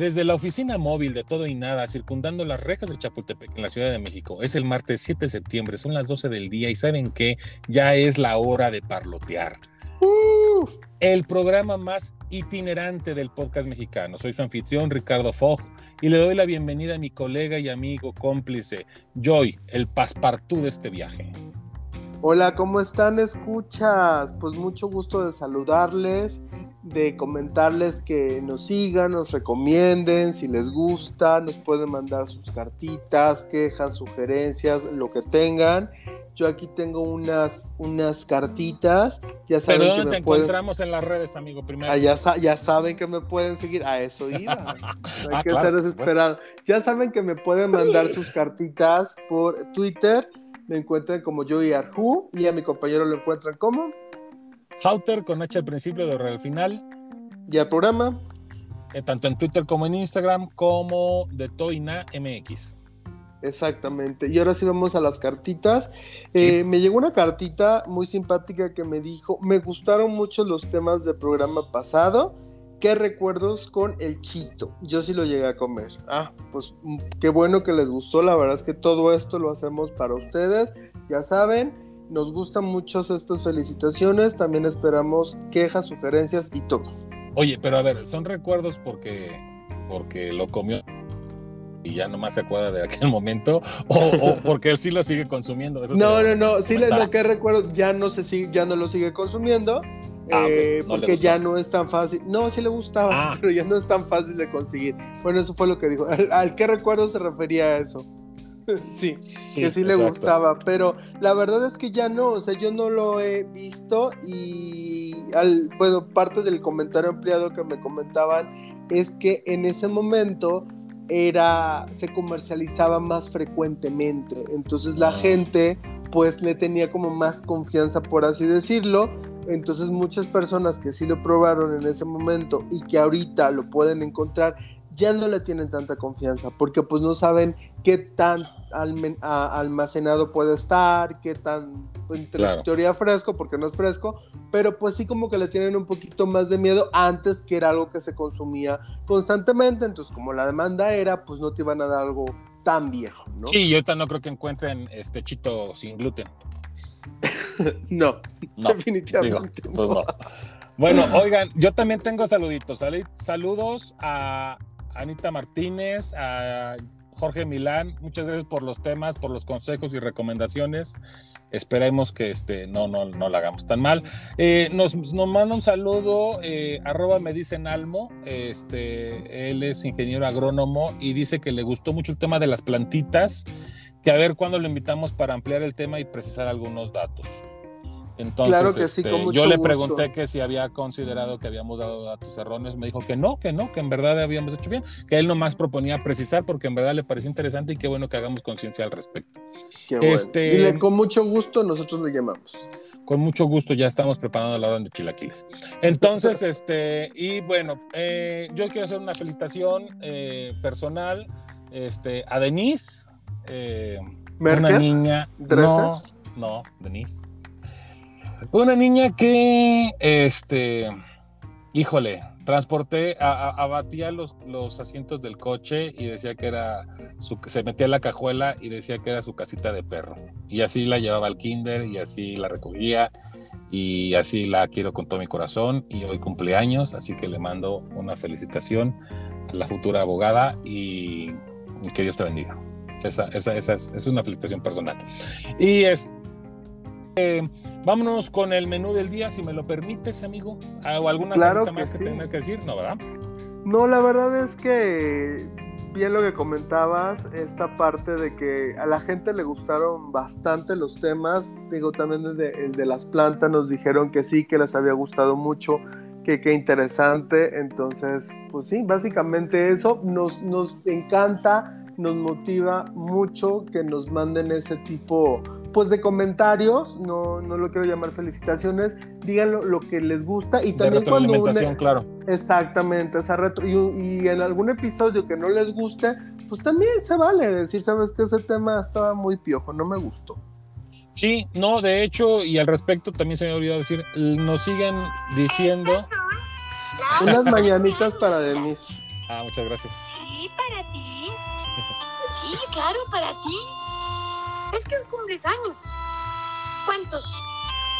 Desde la oficina móvil de Todo y Nada, circundando las rejas de Chapultepec en la Ciudad de México, es el martes 7 de septiembre, son las 12 del día y saben que ya es la hora de parlotear. El programa más itinerante del podcast mexicano. Soy su anfitrión Ricardo Fogg y le doy la bienvenida a mi colega y amigo cómplice, Joy, el paspartú de este viaje. Hola, ¿cómo están? Escuchas. Pues mucho gusto de saludarles de comentarles que nos sigan, nos recomienden, si les gusta, nos pueden mandar sus cartitas, quejas, sugerencias, lo que tengan. Yo aquí tengo unas, unas cartitas. Ya saben ¿Pero dónde te encontramos en las redes, amigo? Primero. Ah, ya, ya, saben que me pueden seguir. A eso iba. Hay ah, que estar desesperado. Ya saben que me pueden mandar sus cartitas por Twitter. Me encuentran como Joey Arju y a mi compañero lo encuentran como Hauter con H al principio R al final. Y el programa. Eh, tanto en Twitter como en Instagram, como de Toina MX. Exactamente. Y ahora sí vamos a las cartitas. Eh, me llegó una cartita muy simpática que me dijo, me gustaron mucho los temas del programa pasado. ¿Qué recuerdos con el chito? Yo sí lo llegué a comer. Ah, pues mm, qué bueno que les gustó. La verdad es que todo esto lo hacemos para ustedes. Ya saben, nos gustan mucho estas felicitaciones. También esperamos quejas, sugerencias y todo. Oye, pero a ver, son recuerdos porque, porque lo comió y ya nomás se acuerda de aquel momento o, porque él sí lo sigue consumiendo. no, no, no, sí lo que recuerdo ya no se sigue, ya no lo sigue consumiendo. Ah, eh, porque ya no es tan fácil. No, sí le gustaba, ah. pero ya no es tan fácil de conseguir. Bueno, eso fue lo que dijo. ¿Al, al qué recuerdo se refería a eso? sí, que sí le gustaba, pero la verdad es que ya no, o sea, yo no lo he visto y, al, bueno, parte del comentario ampliado que me comentaban es que en ese momento era, se comercializaba más frecuentemente, entonces la ah. gente pues le tenía como más confianza, por así decirlo, entonces muchas personas que sí lo probaron en ese momento y que ahorita lo pueden encontrar, ya no le tienen tanta confianza, porque pues no saben qué tan almacenado puede estar, qué tan, en teoría fresco, porque no es fresco, pero pues sí como que le tienen un poquito más de miedo antes que era algo que se consumía constantemente, entonces como la demanda era, pues no te iban a dar algo tan viejo, ¿no? Sí, yo ahorita no creo que encuentren este chito sin gluten. no, definitivamente pues no. Bueno, oigan, yo también tengo saluditos. Saludos a Anita Martínez, a Jorge Milán, muchas gracias por los temas, por los consejos y recomendaciones. Esperemos que este, no, no, no lo hagamos tan mal. Eh, nos, nos, manda un saludo, eh, arroba me dicen Almo, este, él es ingeniero agrónomo y dice que le gustó mucho el tema de las plantitas, que a ver cuándo lo invitamos para ampliar el tema y precisar algunos datos. Entonces, este, yo le pregunté que si había considerado que habíamos dado datos erróneos, me dijo que no, que no, que en verdad habíamos hecho bien, que él nomás proponía precisar porque en verdad le pareció interesante y qué bueno que hagamos conciencia al respecto. Qué bueno. Este, con mucho gusto nosotros le llamamos. Con mucho gusto ya estamos preparando la orden de chilaquiles. Entonces, este, y bueno, eh, yo quiero hacer una felicitación eh, personal este, a Denise, eh, una niña. No, no, Denise una niña que, este, híjole, transporté, abatía los, los asientos del coche y decía que era, se metía en la cajuela y decía que era su casita de perro. Y así la llevaba al kinder y así la recogía y así la quiero con todo mi corazón y hoy cumpleaños, así que le mando una felicitación a la futura abogada y que Dios te bendiga. Esa, esa, esa, es, es, una felicitación personal. Y es, eh, vámonos con el menú del día, si me lo permites, amigo. ¿O alguna cosa más que tenga que decir? No, ¿verdad? No, la verdad es que bien lo que comentabas, esta parte de que a la gente le gustaron bastante los temas. Digo, también desde el de las plantas nos dijeron que sí, que les había gustado mucho, que qué interesante. Entonces, pues sí, básicamente eso nos, nos encanta, nos motiva mucho que nos manden ese tipo pues de comentarios, no, no lo quiero llamar felicitaciones, díganlo lo que les gusta y también de cuando claro. Exactamente, esa retro y, en algún episodio que no les guste, pues también se vale decir, sabes que ese tema estaba muy piojo, no me gustó. Sí, no, de hecho, y al respecto también se me ha olvidado decir, nos siguen diciendo unas mañanitas para Denise. Ah, muchas gracias. Sí, para ti. Sí, claro, para ti. Es que cumples años. ¿Cuántos?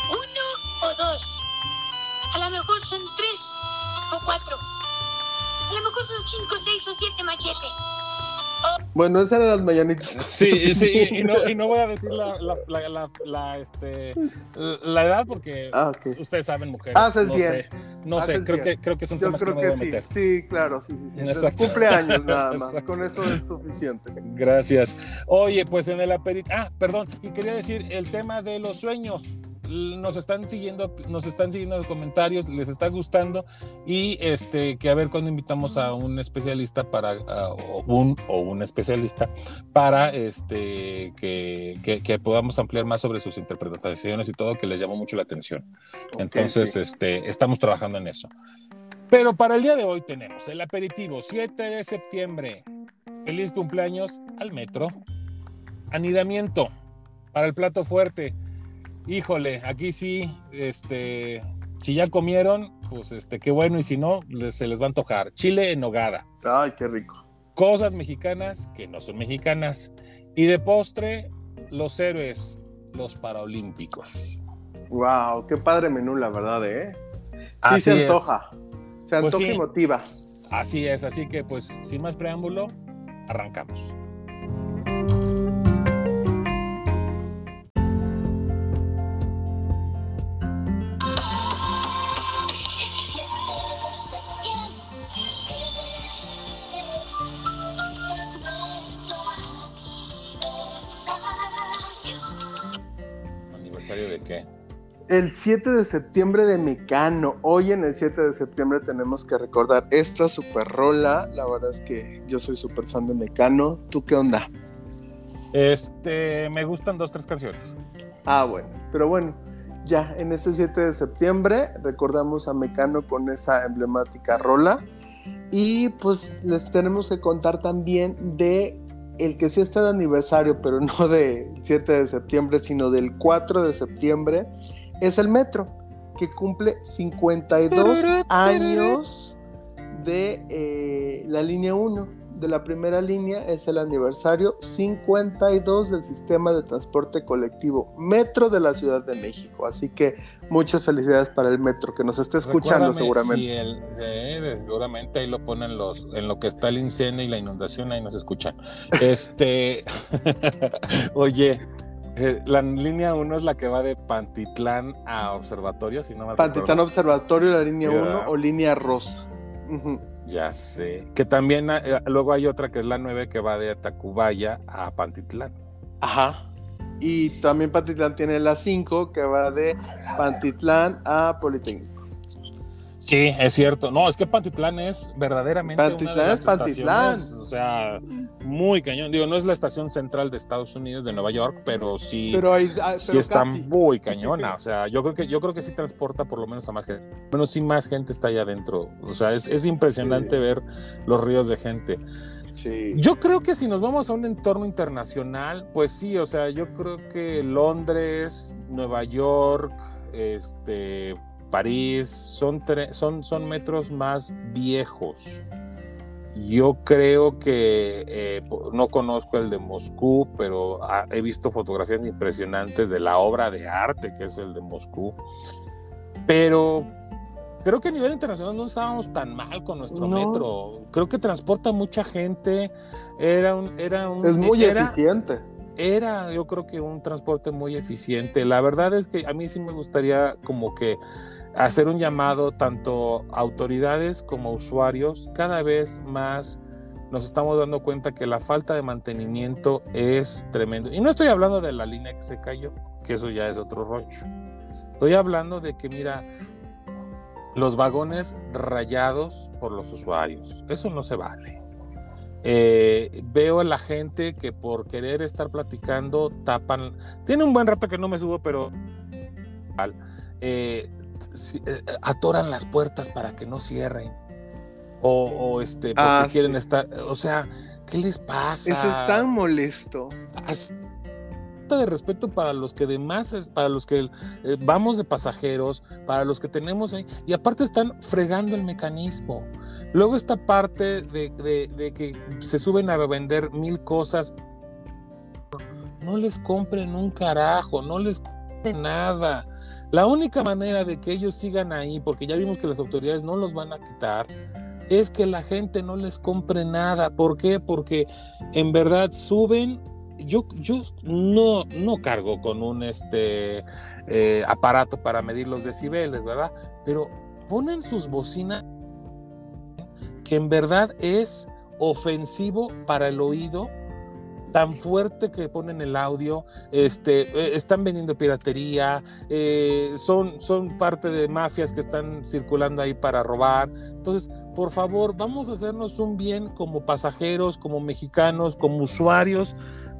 ¿Uno o dos? A lo mejor son tres o cuatro. A lo mejor son cinco, seis o siete machete. Bueno, esas eran las mañanitas. Sí, sí, y no, y no voy a decir la, la, la, la, este, la edad porque ah, ustedes saben, mujeres. Haces no bien. sé, no sé, creo que, creo que es un tema que me voy a meter. Sí, claro, sí, sí. sí. Cumpleaños nada más, con eso es suficiente. Gracias. Oye, pues en el aperitivo, ah, perdón, y quería decir el tema de los sueños nos están siguiendo, nos están siguiendo los comentarios, les está gustando y este que a ver cuando invitamos a un especialista para un o un especialista para este que, que, podamos ampliar más sobre sus interpretaciones y todo que les llamó mucho la atención. Entonces, este estamos trabajando en eso. Pero para el día de hoy tenemos el aperitivo 7 de septiembre. Feliz cumpleaños al metro. Anidamiento para el plato fuerte híjole, aquí sí, este, si ya comieron, pues este, qué bueno, y si no, se les va a antojar. Chile en nogada. Ay, qué rico. Cosas mexicanas que no son mexicanas. Y de postre, los héroes, los paraolímpicos. Wow, qué padre menú, la verdad, ¿eh? Sí se antoja. Se pues antoja y motiva. Así es, así que pues sin más preámbulo, arrancamos. Qué? El 7 de septiembre de Mecano. Hoy en el 7 de septiembre tenemos que recordar esta super rola. La verdad es que yo soy súper fan de Mecano. ¿Tú qué onda? Este, me gustan dos, tres canciones. Ah, bueno. Pero bueno, ya en este 7 de septiembre recordamos a Mecano con esa emblemática rola. Y pues les tenemos que contar también de el que sí está de aniversario, pero no del 7 de septiembre, sino del 4 de septiembre, es el metro, que cumple 52 años de eh, la línea 1 de la primera línea es el aniversario 52 del sistema de transporte colectivo Metro de la Ciudad de México. Así que muchas felicidades para el Metro que nos esté escuchando seguramente. Sí, seguramente ahí lo ponen los en lo que está el incendio y la inundación ahí nos escuchan. Este, oye, eh, la línea 1 es la que va de Pantitlán a Observatorio, si no me Pantitlán Observatorio, la línea 1 o línea rosa. Ya sé. Que también eh, luego hay otra que es la 9 que va de Tacubaya a Pantitlán. Ajá. Y también Pantitlán tiene la 5 que va de Pantitlán a Politécnico. Sí, es cierto. No, es que Pantitlán es verdaderamente. Pantitlán es Pantitlán. O sea, muy cañón. Digo, no es la estación central de Estados Unidos, de Nueva York, pero sí, pero ah, sí está muy cañona. O sea, yo creo que yo creo que sí transporta por lo menos a más gente. Bueno, sí más gente está allá adentro. O sea, es, impresionante ver los ríos de gente. Sí. Yo creo que si nos vamos a un entorno internacional, pues sí, o sea, yo creo que Londres, Nueva York, este, París son, son, son metros más viejos. Yo creo que eh, no conozco el de Moscú, pero he visto fotografías impresionantes de la obra de arte que es el de Moscú. Pero creo que a nivel internacional no estábamos tan mal con nuestro metro. Creo que transporta mucha gente. Era un, era un, es muy eficiente. Era, yo creo que un transporte muy eficiente. La verdad es que a mí sí me gustaría como que hacer un llamado tanto a autoridades como a usuarios. Cada vez más nos estamos dando cuenta que la falta de mantenimiento es tremendo. Y no estoy hablando de la línea que se cayó, que eso ya es otro rollo. Estoy hablando de que, mira, los vagones rayados por los usuarios. Eso no se vale. Eh, veo a la gente que por querer estar platicando tapan. Tiene un buen rato que no me subo, pero eh, atoran las puertas para que no cierren. O, este, porque ah, quieren estar. O sea, ¿qué les pasa? Eso es tan molesto. de respeto para los que demás, para los que eh, vamos de pasajeros, para los que tenemos ahí, y aparte están fregando el mecanismo. Luego esta parte de, de que se suben a vender mil cosas, no les compren un carajo, no les compren nada. La única manera de que ellos sigan ahí, porque ya vimos que las autoridades no los van a quitar, es que la gente no les compre nada. ¿Por qué? Porque en verdad suben. Yo, yo no, no cargo con un este, eh, aparato para medir los decibeles, ¿verdad? Pero ponen sus bocinas que en verdad es ofensivo para el oído tan fuerte que ponen el audio, este, eh, están vendiendo piratería, eh, son, son parte de mafias que están circulando ahí para robar. Entonces, por favor, vamos a hacernos un bien como pasajeros, como mexicanos, como usuarios.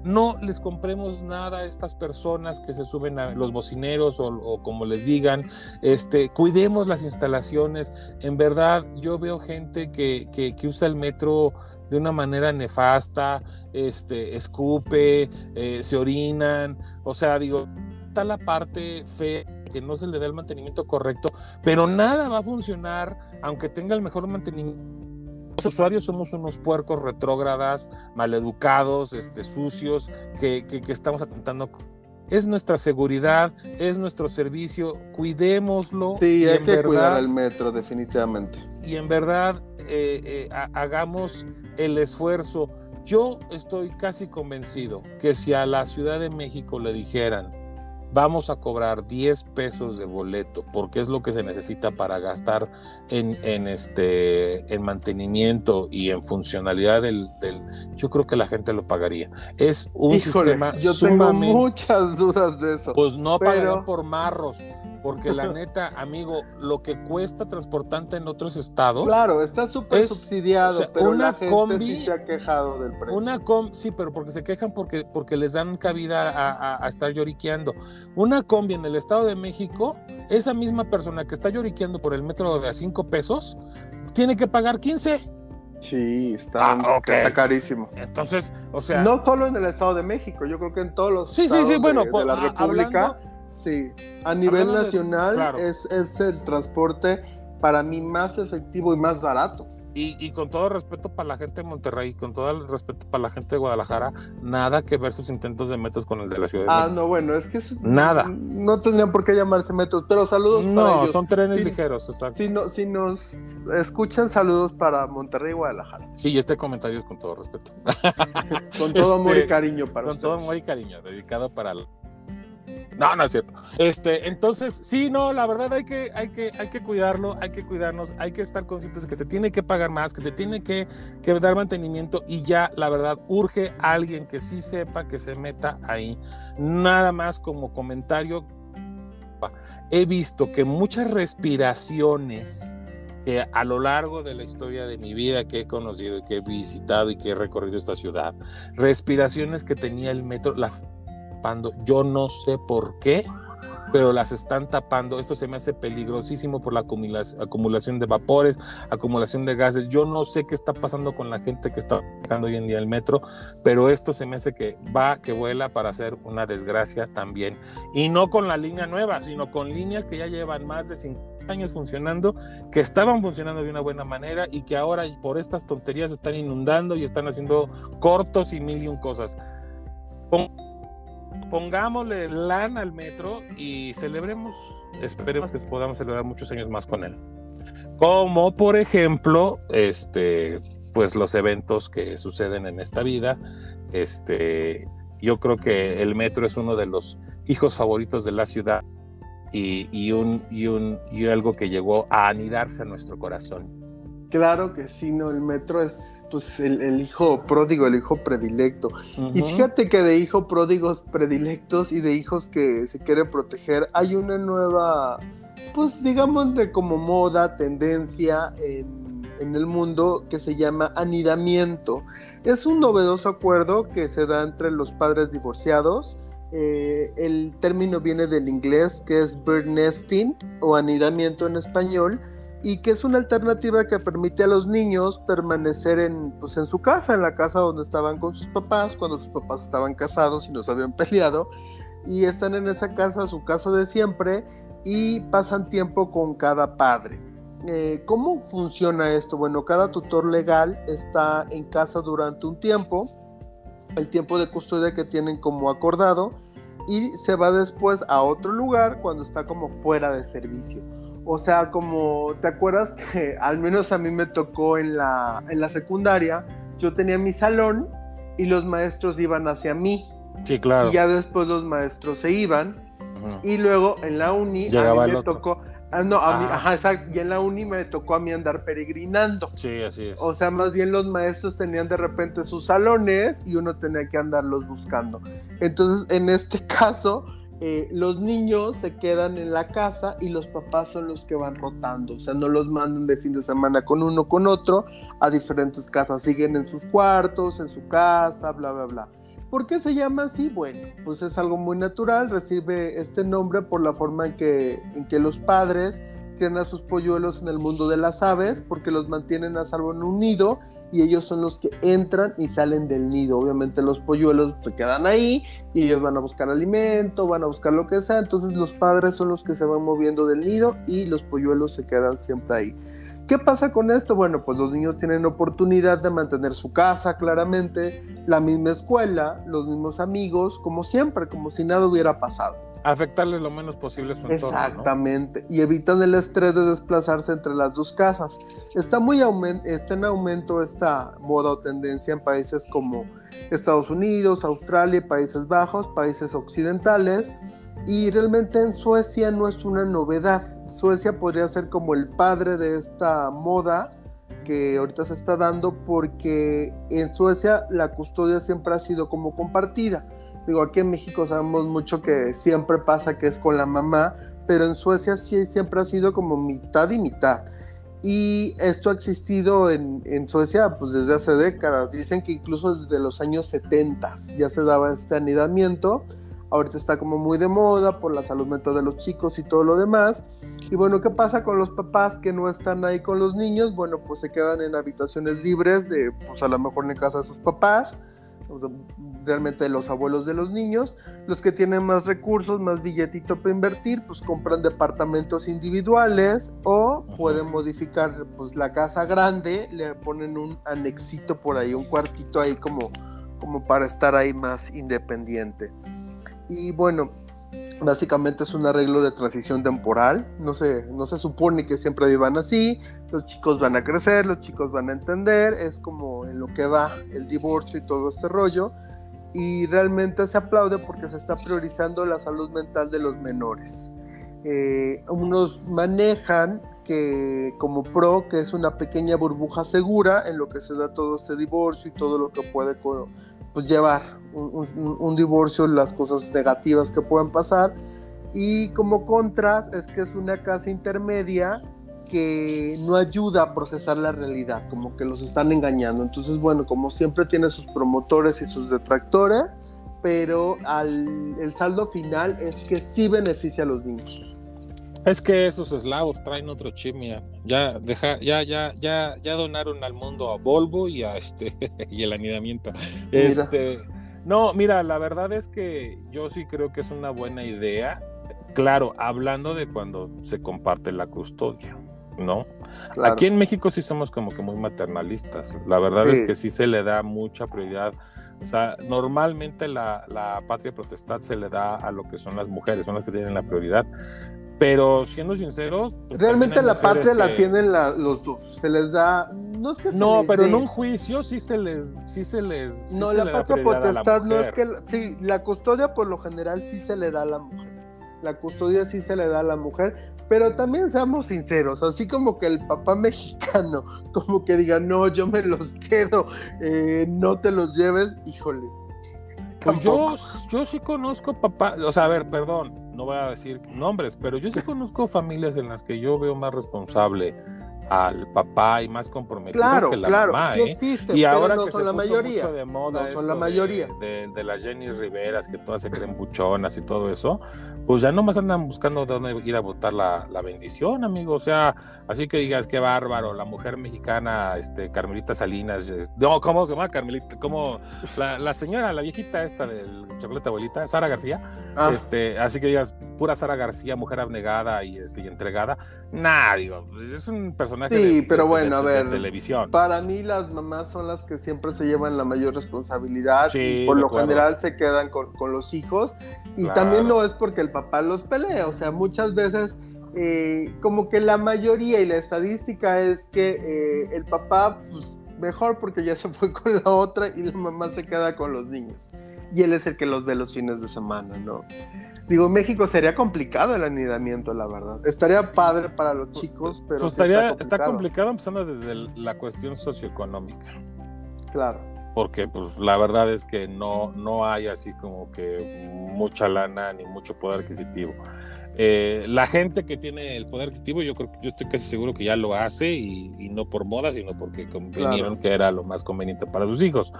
No les compremos nada a estas personas que se suben a los bocineros o, como les digan. Este, cuidemos las instalaciones. En verdad, yo veo gente que, que usa el metro de una manera nefasta, este, escupe, eh, se orinan, o sea, digo, está la parte fe que no se le da el mantenimiento correcto, pero nada va a funcionar aunque tenga el mejor mantenimiento. Los usuarios somos unos puercos retrógradas, maleducados, este, sucios, que, que, estamos atentando es nuestra seguridad, es nuestro servicio, cuidémoslo. Sí, hay que cuidar al metro, definitivamente. Y en verdad, eh, eh, hagamos el esfuerzo. Yo estoy casi convencido que si a la Ciudad de México le dijeran, vamos a cobrar 10 pesos de boleto, porque es lo que se necesita para gastar en, en este, en mantenimiento y en funcionalidad del, del, Yo creo que la gente lo pagaría. Es un sistema yo tengo muchas dudas de eso. Pues no pero... por marros porque la neta, amigo, lo que cuesta transportante en otros estados. Claro, está súper subsidiado, pero una la gente combi, sí se ha quejado del precio. Una combi, sí, pero porque se quejan porque, porque les dan cabida a, estar lloriqueando. Una combi en el Estado de México, esa misma persona que está lloriqueando por el metro de a 5 pesos, tiene que pagar 15. Sí, está, ah, está, carísimo. Entonces, o sea. No solo en el Estado de México, yo creo que en todos los sí, estados sí, sí, bueno, de, la República. Sí, a nivel nacional es, es, el transporte para mí más efectivo y más barato. Y, y, con todo respeto para la gente de Monterrey, con todo el respeto para la gente de Guadalajara, nada que ver sus intentos de metros con el de la Ciudad de Ah, no, bueno, es que nada. No tendrían por qué llamarse metros, pero saludos no, para ellos. son trenes ligeros, exacto. Si, no, si nos escuchan, saludos para Monterrey y Guadalajara. Sí, este comentario es con todo respeto. con todo amor y este, cariño para Con todo amor y cariño, dedicado para no, no es cierto. Este, entonces, sí, no, la verdad hay que, hay que, hay que cuidarlo, hay que cuidarnos, hay que estar conscientes de que se tiene que pagar más, que se tiene que, que dar mantenimiento y ya, la verdad, urge a alguien que sí sepa que se meta ahí. Nada más como comentario, he visto que muchas respiraciones que a lo largo de la historia de mi vida que he conocido y que he visitado y que he recorrido esta ciudad, respiraciones que tenía el metro, las yo no sé por qué, pero las están tapando. Esto se me hace peligrosísimo por la acumulación de vapores, acumulación de gases. Yo no sé qué está pasando con la gente que está manejando hoy en día el metro, pero esto se me hace que va, que vuela para hacer una desgracia también. Y no con la línea nueva, sino con líneas que ya llevan más de 50 años funcionando, que estaban funcionando de una buena manera y que ahora por estas tonterías están inundando y están haciendo cortos y mil y un cosas pongámosle lana al metro y celebremos, esperemos que podamos celebrar muchos años más con él. Como por ejemplo, este, pues los eventos que suceden en esta vida. Este, yo creo que el metro es uno de los hijos favoritos de la ciudad y, y, un, y, un, y algo que llegó a anidarse a nuestro corazón. Claro que sí, no, el metro es pues el, hijo pródigo, el hijo predilecto. Y fíjate que de hijos pródigos predilectos y de hijos que se quieren proteger, hay una nueva, pues digamos de como moda, tendencia en, en el mundo que se llama anidamiento. Es un novedoso acuerdo que se da entre los padres divorciados. Eh, el término viene del inglés que es bird nesting o anidamiento en español y que es una alternativa que permite a los niños permanecer en, pues, en su casa, en la casa donde estaban con sus papás, cuando sus papás estaban casados y no se habían peleado, y están en esa casa, su casa de siempre, y pasan tiempo con cada padre. eh, ¿cómo funciona esto? Bueno, cada tutor legal está en casa durante un tiempo, el tiempo de custodia que tienen como acordado, y se va después a otro lugar cuando está como fuera de servicio. O sea, como, ¿te acuerdas que al menos a mí me tocó en la, en la secundaria? Yo tenía mi salón y los maestros iban hacia mí. Sí, claro. Y ya después los maestros se iban. Y luego en la uni a mí me tocó. Ah, no, a mí, ah. ajá, exacto. Y en la uni me tocó a mí andar peregrinando. Sí, así es. O sea, más bien los maestros tenían de repente sus salones y uno tenía que andarlos buscando. Entonces, en este caso, eh, los niños se quedan en la casa y los papás son los que van rotando. O sea, no los mandan de fin de semana con uno con otro a diferentes casas. Siguen en sus cuartos, en su casa, bla, bla, bla. ¿Por qué se llama así? Bueno, pues es algo muy natural, recibe este nombre por la forma en que, en que los padres crían a sus polluelos en el mundo de las aves, porque los mantienen a salvo en un nido y ellos son los que entran y salen del nido. Obviamente los polluelos se quedan ahí y ellos van a buscar alimento, van a buscar lo que sea, entonces los padres son los que se van moviendo del nido y los polluelos se quedan siempre ahí. ¿Qué pasa con esto? Bueno, pues los niños tienen oportunidad de mantener su casa claramente, la misma escuela, los mismos amigos, como siempre, como si nada hubiera pasado. Afectarles lo menos posible su entorno. Exactamente, y evitan el estrés de desplazarse entre las dos casas. Está, muy está en aumento esta moda o tendencia en países como Estados Unidos, Australia, Países Bajos, países occidentales y realmente en Suecia no es una novedad. Suecia podría ser como el padre de esta moda que ahorita se está dando porque en Suecia la custodia siempre ha sido como compartida. Digo, aquí en México sabemos mucho que siempre pasa que es con la mamá, pero en Suecia sí siempre ha sido como mitad y mitad. Y esto ha existido en, en, Suecia pues desde hace décadas. Dicen que incluso desde los años 70 ya se daba este anidamiento ahorita está como muy de moda por la salud mental de los chicos y todo lo demás. Y bueno, ¿qué pasa con los papás que no están ahí con los niños? Bueno, pues se quedan en habitaciones libres de, pues a lo mejor en casa de sus papás, realmente de los abuelos de los niños. Los que tienen más recursos, más billetito para invertir, pues compran departamentos individuales o pueden modificar pues la casa grande, le ponen un anexito por ahí, un cuartito ahí como, como para estar ahí más independiente. Y bueno, básicamente es un arreglo de transición temporal. No se, no se supone que siempre vivan así. Los chicos van a crecer, los chicos van a entender. Es como en lo que va el divorcio y todo este rollo. Y realmente se aplaude porque se está priorizando la salud mental de los menores. Eh, unos manejan que como pro que es una pequeña burbuja segura en lo que se da todo este divorcio y todo lo que puede pues, llevar un, divorcio, las cosas negativas que puedan pasar. Y como contras es que es una casa intermedia que no ayuda a procesar la realidad, como que los están engañando. Entonces, bueno, como siempre tiene sus promotores y sus detractores, pero al, el saldo final es que sí beneficia a los niños. Es que esos eslavos traen otro chimia. Ya deja, ya, ya, ya, ya donaron al mundo a Volvo y a este y el anidamiento. Este, no, mira, la verdad es que yo sí creo que es una buena idea. Claro, hablando de cuando se comparte la custodia, ¿no? Aquí en México sí somos como que muy maternalistas. La verdad es que sí se le da mucha prioridad. O sea, normalmente la, la patria protestad se le da a lo que son las mujeres, son las que tienen la prioridad. Pero siendo sinceros. Pues, Realmente la patria la tienen los dos. Se les da. No es que No, pero en un juicio sí se les. Sí se les no, la patria potestad no es que. Sí, la custodia por lo general sí se le da a la mujer. La custodia sí se le da a la mujer. Pero también seamos sinceros, así como que el papá mexicano, como que diga, no, yo me los quedo, eh, no te los lleves, híjole. Pues yo, yo sí conozco papá, o sea, a ver, perdón, no voy a decir nombres, pero yo sí conozco familias en las que yo veo más responsable al papá y más comprometido que la claro, mamá. Sí ¿eh? existe, y ahora no que son se la puso mayoría. mucho de moda no son la mayoría. De, de, las Jenny Riveras, que todas se creen buchonas y todo eso, pues ya nomás andan buscando dónde ir a votar la, la, bendición, amigo. O sea, así que digas, qué bárbaro, la mujer mexicana, este, Carmelita Salinas, no, ¿cómo se llama Carmelita? ¿Cómo? La, la señora, la viejita esta del chocolate abuelita, Sara García, ah. este, así que digas, pura Sara García, mujer abnegada y, este, y entregada. Nah, digo, es un personaje sí, de, pero de, bueno, de, a ver, televisión. Para mí las mamás son las que siempre se llevan la mayor responsabilidad sí, y por lo acuerdo. general se quedan con, con los hijos y Claro. también no es porque el papá los pelea, o sea, muchas veces eh, como que la mayoría y la estadística es que eh, el papá pues mejor porque ya se fue con la otra y la mamá se queda con los niños y él es el que los ve los fines de semana, ¿no? Digo, México sería complicado el anidamiento, la verdad. Estaría padre para los chicos, pero Pues sí estaría, está está complicado. complicado empezando desde el- la cuestión socioeconómica. Claro. porque pues la verdad es que no, no hay así como que mucha lana ni mucho poder adquisitivo. Eh, la gente que tiene el poder adquisitivo, yo creo que yo estoy casi seguro que ya lo hace y, y no por moda, sino porque convenieron Claro. que era lo más conveniente para sus hijos.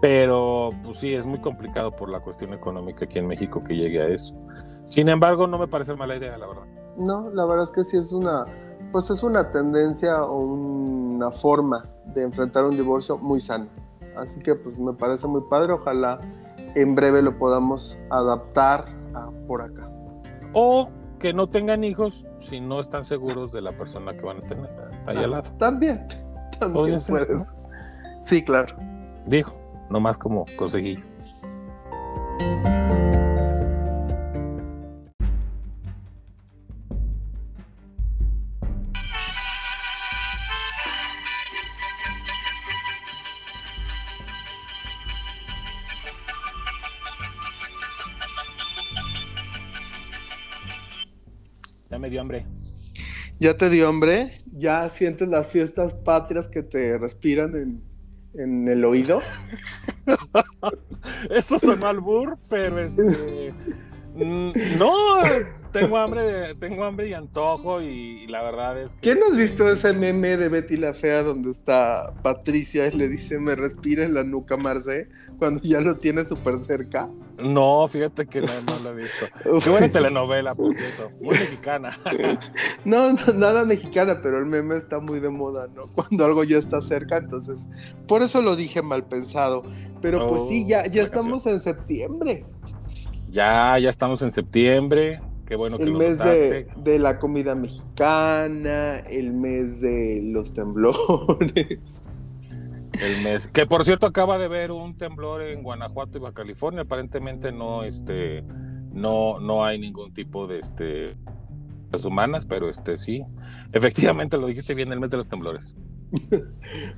Pero pues sí, es muy complicado por la cuestión económica aquí en México que llegue a eso. Sin embargo, no me parece mala idea, la verdad. No, la verdad es que sí es una, pues es una tendencia o una forma de enfrentar un divorcio muy sana. Así que pues me parece muy padre, ojalá en breve lo podamos adaptar a por acá. O que no tengan hijos si no están seguros de la persona que van a tener ahí al lado. También, también puedes. Sí, claro. Dijo, nomás como conseguí. ¿Ya te dio hambre? ¿Ya sientes las fiestas patrias que te respiran en, en el oído? Eso sonó albur, pero este. mm, No, tengo hambre, tengo hambre y antojo, y, la verdad es que. ¿Quién no has este, visto ese meme de Betty la Fea donde está Patricia y le dice me respira en la nuca Marce cuando ya lo tiene súper cerca? No, fíjate que no, no lo he visto. Qué buena telenovela, por cierto. Muy mexicana. No, no, nada mexicana, pero el meme está muy de moda, ¿no? Cuando algo ya está cerca, entonces, por eso lo dije mal pensado. Pero pues sí, ya, ya Oh, estamos en septiembre, Ya, ya estamos en septiembre. Qué bueno que el lo mes de, la comida mexicana, el mes de los temblores. El mes. Que por cierto acaba de ver un temblor en Guanajuato y Baja California. Aparentemente no, este, no, no hay ningún tipo de este las humanas, pero este sí. Efectivamente lo dijiste bien, el mes de los temblores.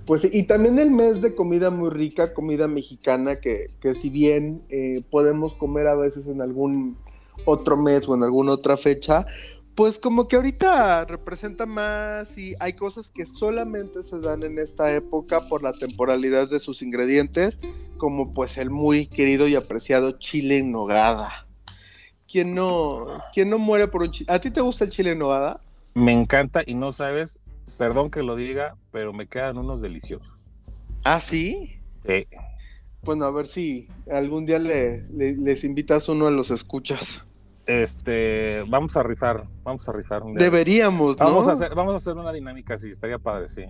Pues y también el mes de comida muy rica, comida mexicana, que, que si bien eh, podemos comer a veces en algún otro mes o en alguna otra fecha, pues como que ahorita representa más y hay cosas que solamente se dan en esta época por la temporalidad de sus ingredientes, como pues el muy querido y apreciado chile en nogada. ¿Quién no, quién no muere por un chile? ¿A ti te gusta el chile en nogada? Me encanta y no sabes, perdón que lo diga, pero me quedan unos deliciosos. Ah, sí. Sí. Bueno, a ver si algún día le- le- les invitas uno a los escuchas. Este, vamos a rifar, vamos a rifar un día. Deberíamos, ¿no? Vamos a hacer, vamos a hacer una dinámica así, estaría padre, sí.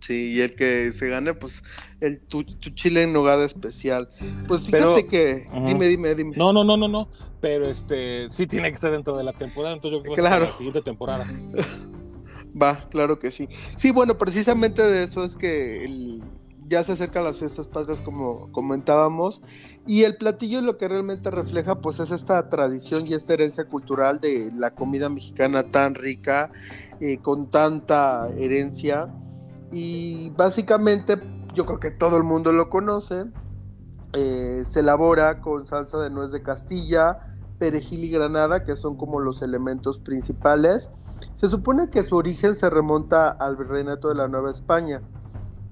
Sí, y el que se gane, pues, el tu, tu chile en nogada especial. Pues Pero- fíjate que. Dime, dime, dime. No, no, no, no, no. Pero este sí tiene que ser dentro de la temporada, entonces yo creo que Claro. la siguiente temporada. Va, claro que sí. Sí, bueno, precisamente de eso es que el- ya se acercan las fiestas patrias, como comentábamos. Y el platillo lo que realmente refleja, pues, es esta tradición y esta herencia cultural de la comida mexicana tan rica, eh, con tanta herencia. Y básicamente, yo creo que todo el mundo lo conoce. Eh, se elabora con salsa de nuez de Castilla, perejil y granada, que son como los elementos principales. Se supone que su origen se remonta al virreinato de la Nueva España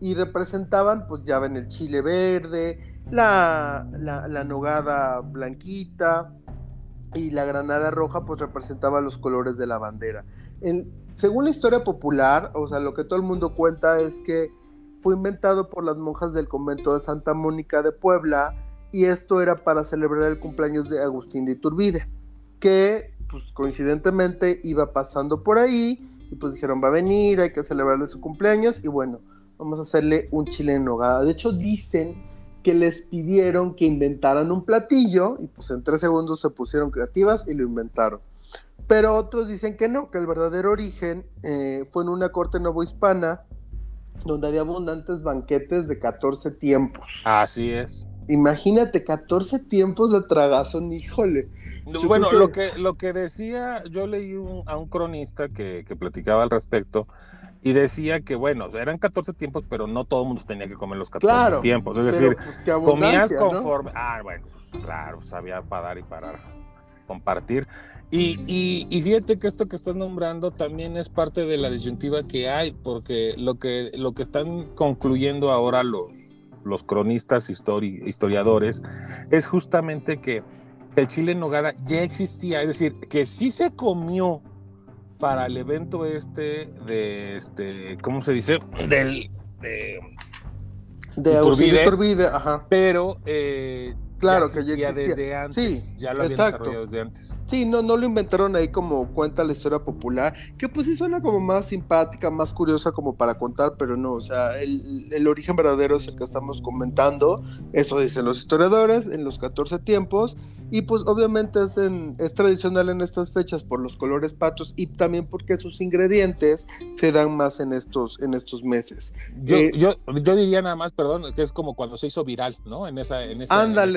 y representaban, pues ya ven, el chile verde, la, la, nogada blanquita y la granada roja, pues representaba los colores de la bandera. Según la historia popular, o sea, lo que todo el mundo cuenta es que fue inventado por las monjas del convento de Santa Mónica de Puebla y esto era para celebrar el cumpleaños de Agustín de Iturbide, que pues coincidentemente iba pasando por ahí y pues dijeron va a venir, hay que celebrarle su cumpleaños y bueno, vamos a hacerle un chile en nogada. De hecho dicen que les pidieron que inventaran un platillo y pues en tres segundos se pusieron creativas y lo inventaron. Pero otros dicen que no, que el verdadero origen eh, fue en una corte novohispana donde había abundantes banquetes de 14 tiempos. Así es. Imagínate, 14 tiempos de tragazón, híjole. bueno, lo, que, lo que decía, yo leí a un cronista que, platicaba al respecto y decía que, bueno, eran 14 tiempos, pero no todo el mundo tenía que comer los 14 tiempos. Es decir, pues, comías conforme. Ah, bueno, pues claro, sabía para dar y para compartir. Y, y, fíjate que esto que estás nombrando también es parte de la disyuntiva que hay, porque lo que, lo que están concluyendo ahora los, los cronistas historiadores es justamente que el chile en nogada ya existía, es decir, que sí se comió para el evento este de este, ¿cómo se dice? Del de, de ajá. Pero eh, Claro, que ya existía desde antes. Sí, ya lo habían desarrollado desde antes. Sí, no, no lo inventaron ahí como cuenta la historia popular, que pues sí suena como más simpática, más curiosa como para contar, pero no, o sea, el, el origen verdadero es el que estamos comentando, eso dicen los historiadores en los 14 tiempos, y pues obviamente es, es tradicional en estas fechas por los colores patos y también porque sus ingredientes se dan más en estos, en estos meses. Yo, eh, yo, yo, diría nada más, perdón, que es como cuando se hizo viral, ¿no? En, esa, en, ese,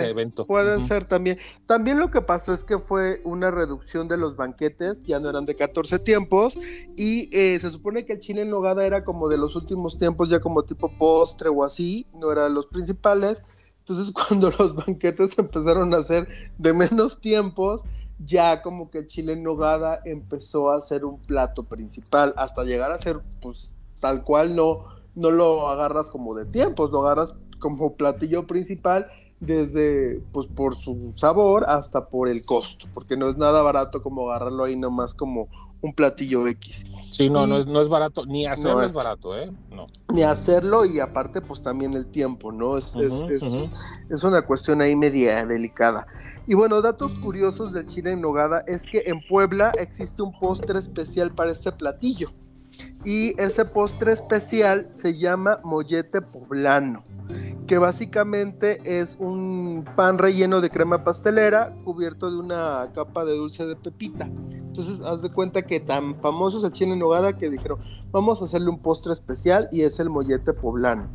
evento. Puede ser también. También lo que pasó es que fue una reducción de los banquetes, ya no eran de 14 tiempos, y eh, se supone que el chile en nogada era como de los últimos tiempos, ya como tipo postre o así, no eran los principales entonces cuando los banquetes empezaron a ser de menos tiempos, ya como que el chile en nogada empezó a ser un plato principal, hasta llegar a ser pues tal cual no, no lo agarras como de tiempos, lo agarras como platillo principal desde pues por su sabor hasta por el costo, porque no es nada barato como agarrarlo ahí nomás como un platillo X. Sí, no, no, es, no es barato, ni hacerlo es, barato, ¿eh? No. Ni hacerlo y aparte pues también el tiempo, ¿no? Es, es, una cuestión ahí media delicada. Y bueno, datos curiosos del chile en nogada es que en Puebla existe un postre especial para este platillo. Y ese postre especial se llama mollete poblano que básicamente es un pan relleno de crema pastelera cubierto de una capa de dulce de pepita. Entonces, haz de cuenta que tan famoso es el chile en nogada que dijeron, vamos a hacerle un postre especial y es el mollete poblano.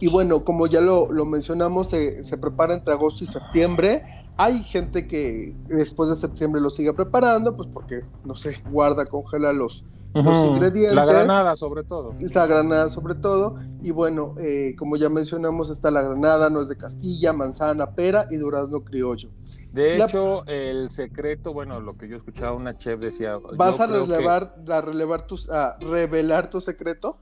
Y bueno, como ya lo, mencionamos, se, se prepara entre agosto y septiembre. Hay gente que después de septiembre lo sigue preparando, pues porque, no sé, guarda, congela los, los ingredientes. La granada sobre todo. La granada sobre todo. Y bueno, eh, como ya mencionamos, está la granada, no es de Castilla, manzana, pera y durazno criollo. De hecho, el secreto, bueno, lo que yo escuchaba una chef decía. ¿Vas a relevar, a relevar tus, a revelar tu secreto?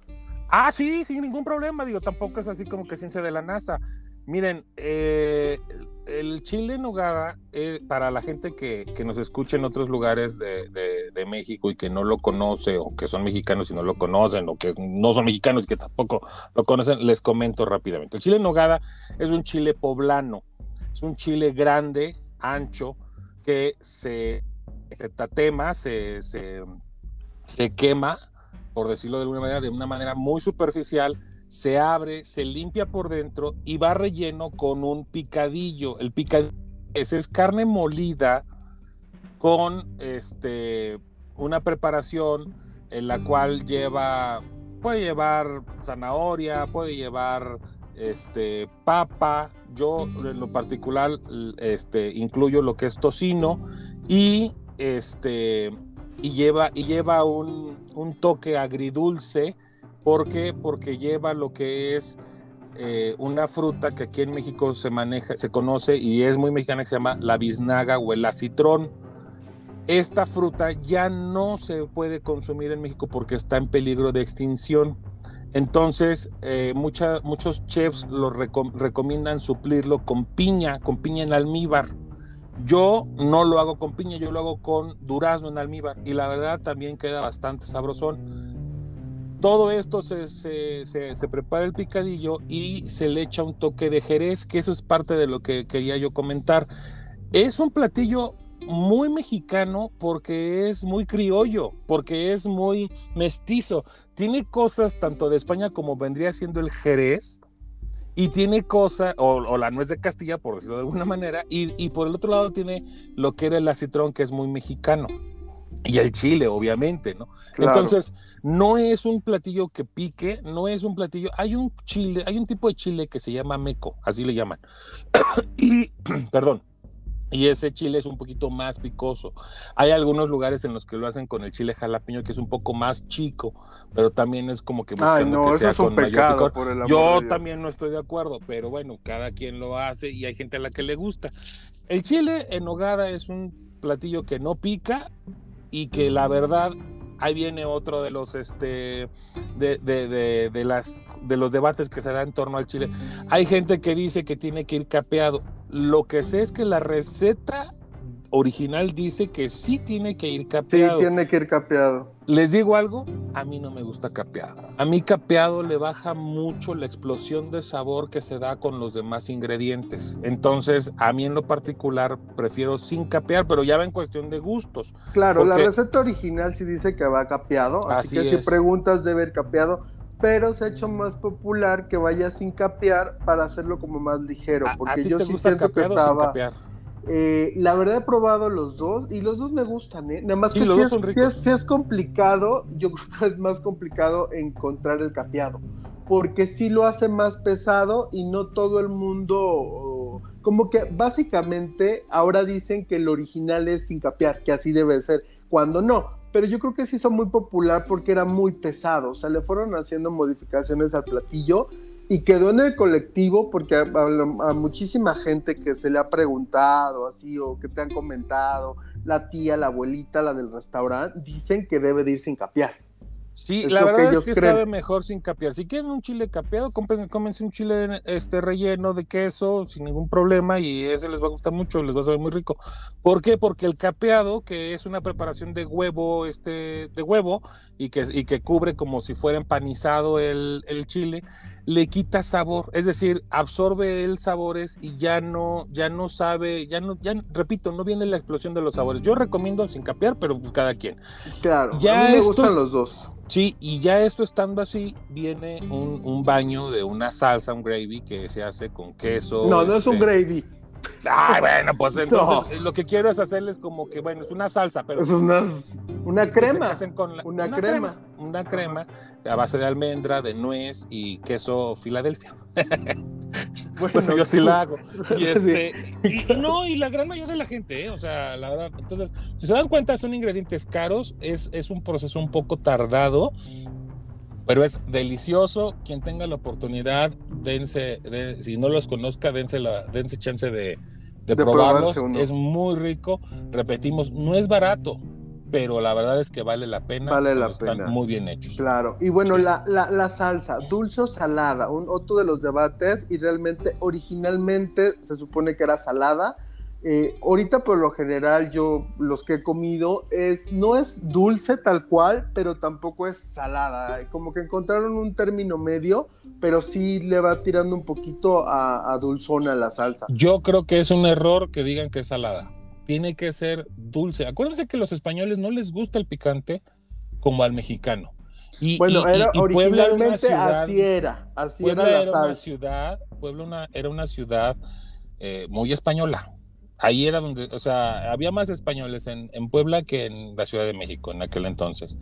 Ah, sí, sin ningún problema. Digo, tampoco es así como que ciencia de la NASA. Miren, eh, el chile en nogada, eh, para la gente que, nos escucha en otros lugares de, México y que no lo conoce, o que son mexicanos y no lo conocen, o que no son mexicanos y que tampoco lo conocen, les comento rápidamente. El chile en nogada es un chile poblano, es un chile grande, ancho, que se, se tatema, se, se, se quema, por decirlo de alguna manera, de una manera muy superficial se abre, se limpia por dentro y va relleno con un picadillo. El picadillo es carne molida con este, una preparación en la cual lleva, puede llevar zanahoria, puede llevar este, papa. Yo en lo particular este, incluyo lo que es tocino y, este, y lleva, y lleva un, un toque agridulce ¿Por qué? Porque lleva lo que es eh, una fruta que aquí en México se maneja, se conoce y es muy mexicana que se llama la biznaga o el acitrón. Esta fruta ya no se puede consumir en México porque está en peligro de extinción. Entonces, eh, muchos chefs lo recomiendan suplirlo con piña, con piña en almíbar. Yo no lo hago con piña, yo lo hago con durazno en almíbar y la verdad también queda bastante sabrosón. Todo esto se, se, prepara el picadillo y se le echa un toque de jerez, que eso es parte de lo que quería yo comentar. Es un platillo muy mexicano porque es muy criollo, porque es muy mestizo. Tiene cosas tanto de España como vendría siendo el jerez, y tiene cosas, o, la nuez de Castilla, por decirlo de alguna manera, y, y, por el otro lado tiene lo que era el acitrón, que es muy mexicano. Y el chile, obviamente, ¿no? Entonces, no es un platillo que pique, no es un platillo. Hay un chile, hay un tipo de chile que se llama meco, así le llaman. y, perdón, y ese chile es un poquito más picoso. Hay algunos lugares en los que lo hacen con el chile jalapeño, que es un poco más chico, pero también es como que buscando que sea con mayor picor. Yo también no estoy de acuerdo, pero bueno, cada quien lo hace y hay gente a la que le gusta. El chile en hogada es un platillo que no pica y que la verdad ahí viene otro de los este de, de, de, las de los debates que se da en torno al chile. Hay gente que dice que tiene que ir capeado. Lo que sé es que la receta original dice que sí tiene que ir capeado. Sí, tiene que ir capeado. Les digo algo, a mí no me gusta capeado. A mí capeado le baja mucho la explosión de sabor que se da con los demás ingredientes. Entonces, a mí en lo particular prefiero sin capear, pero ya va en cuestión de gustos. Claro, la receta original sí dice que va capeado, así, que si preguntas debe ir capeado, pero se ha hecho más popular que vaya sin capear para hacerlo como más ligero, porque yo sí siento que estaba eh, la verdad he probado los dos y los dos me gustan, ¿eh? Nada más que si, es, complicado, yo creo que es más complicado encontrar el capeado, porque sí lo hace más pesado y no todo el mundo, como que básicamente ahora dicen que el original es sin capear, que así debe ser, cuando no, pero yo creo que sí hizo muy popular porque era muy pesado, o sea, le fueron haciendo modificaciones al platillo y quedó en el colectivo porque a, muchísima gente que se le ha preguntado así o que te han comentado, la tía, la abuelita, la del restaurante, dicen que debe de ir sin capear. Sí, la verdad es que sabe mejor sin capear. Si quieren un chile capeado, cómense un chile este relleno de queso sin ningún problema y ese les va a gustar mucho, les va a saber muy rico. ¿Por qué? Porque el capeado, que es una preparación de huevo, este, de huevo, y que, y que cubre como si fuera empanizado el, el chile, le quita sabor, es decir, absorbe el sabores y ya no, ya no sabe, ya no, ya repito, no viene la explosión de los sabores. Yo recomiendo sin capear, pero cada quien. Claro, ya a mí me gustan los dos. Sí, y ya esto estando así, viene un, baño de una salsa, un gravy que se hace con queso. No, no es un este, gravy. Ay, bueno, pues entonces lo que quiero es hacerles como que, bueno, es una salsa, pero. Es una, una crema. una, crema. Una crema a base de almendra, de nuez y queso Filadelfia. bueno, yo sí la hago. Y, este, y, no, y la gran mayoría de la gente, ¿eh? o sea, la verdad. Entonces, si se dan cuenta, son ingredientes caros, es, es un proceso un poco tardado pero es delicioso. Quien tenga la oportunidad, dense, si no los conozca, dense, la, dense chance de, de, probarlos. Es muy rico. Repetimos, no es barato, pero la verdad es que vale la pena. Vale la pena. Están muy bien hechos. Claro. Y bueno, la, la, la, salsa, dulce o salada, un, otro de los debates, y realmente originalmente se supone que era salada eh, ahorita por lo general yo los que he comido es no es dulce tal cual, pero tampoco es salada. Como que encontraron un término medio, pero sí le va tirando un poquito a, a dulzona la salsa. Yo creo que es un error que digan que es salada. Tiene que ser dulce. Acuérdense que los españoles no les gusta el picante como al mexicano. Y, bueno, era, originalmente así era, así era la era Una ciudad, Puebla era una ciudad eh, muy española ahí era donde, o sea, había más españoles en, Puebla que en la Ciudad de México en aquel entonces.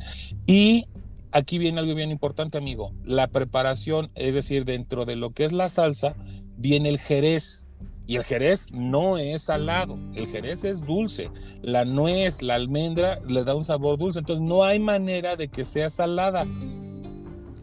Y aquí viene algo bien importante, amigo. La preparación, es decir, dentro de lo que es la salsa, viene el jerez. Y el jerez no es salado, el jerez es dulce. La nuez, la almendra le da un sabor dulce, entonces no hay manera de que sea salada.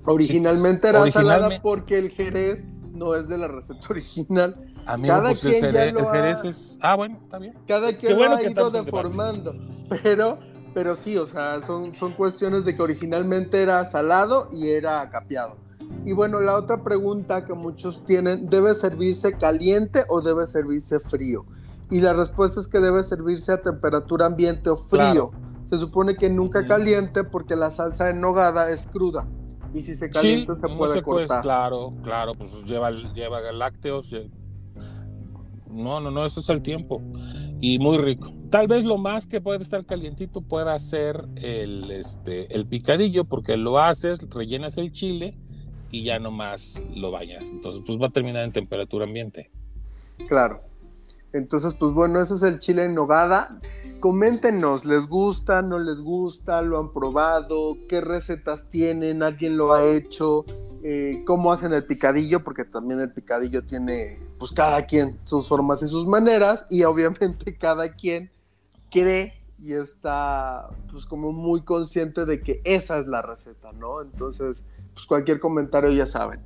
Originalmente era salada porque el jerez no es de la receta original. Amigo, cada pues quien el, Jerez es. Ah, bueno, está bien. Cada quien lo ha ido deformando. Pero, pero sí, o sea, son, son cuestiones de que originalmente era salado y era capeado. Y bueno, la otra pregunta que muchos tienen, ¿debe servirse caliente o debe servirse frío? Y la respuesta es que debe servirse a temperatura ambiente o frío. Se supone que nunca caliente porque la salsa en nogada es cruda. Y si se calienta se puede cortar. claro, claro, pues lleva, lleva lácteos. No, no, no, eso es el tiempo. Y muy rico. Tal vez lo más que puede estar calientito pueda ser el, este, el picadillo, porque lo haces, rellenas el chile y ya nomás lo bañas. Entonces, pues va a terminar en temperatura ambiente. Claro. Entonces, pues bueno, ese es el chile en nogada. Coméntenos, ¿les gusta, no les gusta? ¿Lo han probado? ¿Qué recetas tienen? ¿Alguien lo ha hecho? Eh, ¿Cómo hacen el picadillo? Porque también el picadillo tiene, pues cada quien sus formas y sus maneras y obviamente cada quien cree y está pues como muy consciente de que esa es la receta, ¿no? Entonces, pues cualquier comentario ya saben.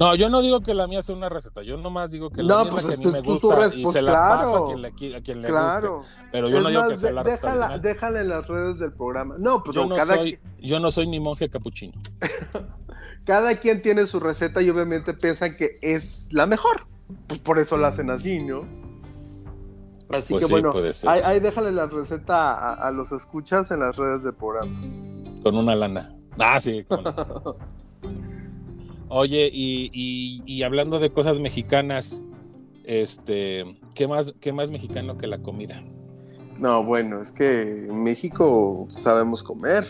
No, yo no digo que la mía sea una receta, yo nomás digo que la mía pues, que a mí me gusta y se las paso a quien le, a quien le claro. guste. Pero yo no digo que sea la déjala, déjala en las redes del programa. No, pues yo no, soy, yo no soy ni monje capuchino. cada quien tiene su receta y obviamente piensan que es la mejor. Pues por eso la hacen así, ¿no? Así pues que bueno, ahí, déjale la receta a, los escuchas en las redes del programa. Con una lana. Ah, sí. Oye, y, hablando de cosas mexicanas, este, ¿qué más, ¿qué más mexicano que la comida? No, bueno, es que en México sabemos comer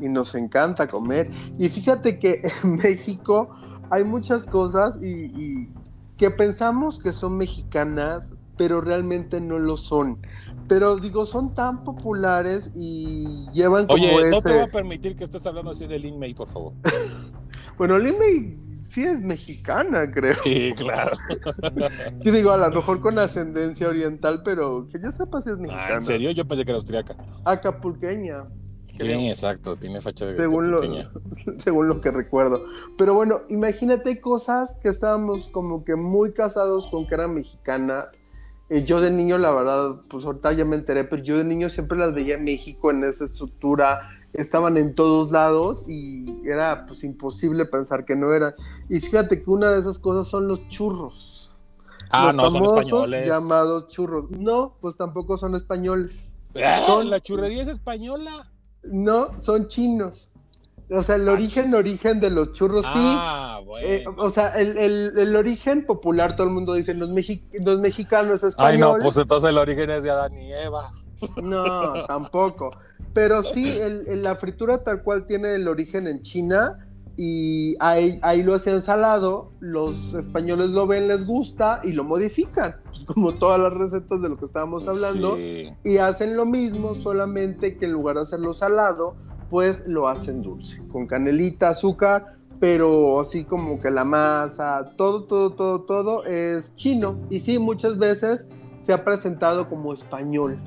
y nos encanta comer. Y fíjate que en México hay muchas cosas y, que pensamos que son mexicanas, pero realmente no lo son. Pero digo, son tan populares y llevan como Oye, no te voy a permitir que estés hablando así de Lin May, por favor. Bueno, Lin sí es mexicana, creo. Sí, claro. Yo digo, a lo mejor con ascendencia oriental, pero que yo sepa si es mexicana. Ah, ¿En serio? Yo pensé que era austriaca. Acapulqueña. Sí, exacto, tiene facha de según lo, según lo que recuerdo. Pero bueno, imagínate cosas que estábamos como que muy casados con que era mexicana. Eh, yo de niño, la verdad, pues ahorita ya me enteré, pero yo de niño siempre las veía en México en esa estructura estaban en todos lados y era pues imposible pensar que no era. Y fíjate que una de esas cosas son los churros. Ah, no, son españoles. Llamados churros. No, pues tampoco son españoles. Ah, la churrería es española. No, son chinos. O sea, el ah, origen, origen de los churros, sí. Ah, bueno. Eh, o sea, el, origen popular, todo el mundo dice, los, los mexicanos españoles. Ay, no, pues entonces el origen es de Adán y Eva. No, tampoco. Pero sí, la fritura tal cual tiene el origen en China y ahí, lo hacían salado, los españoles lo ven, les gusta y lo modifican, pues como todas las recetas de lo que estábamos hablando, y hacen lo mismo, solamente que en lugar de hacerlo salado, pues lo hacen dulce, con canelita, azúcar, pero así como que la masa, todo, todo, todo, todo es chino. Y sí, muchas veces se ha presentado como español.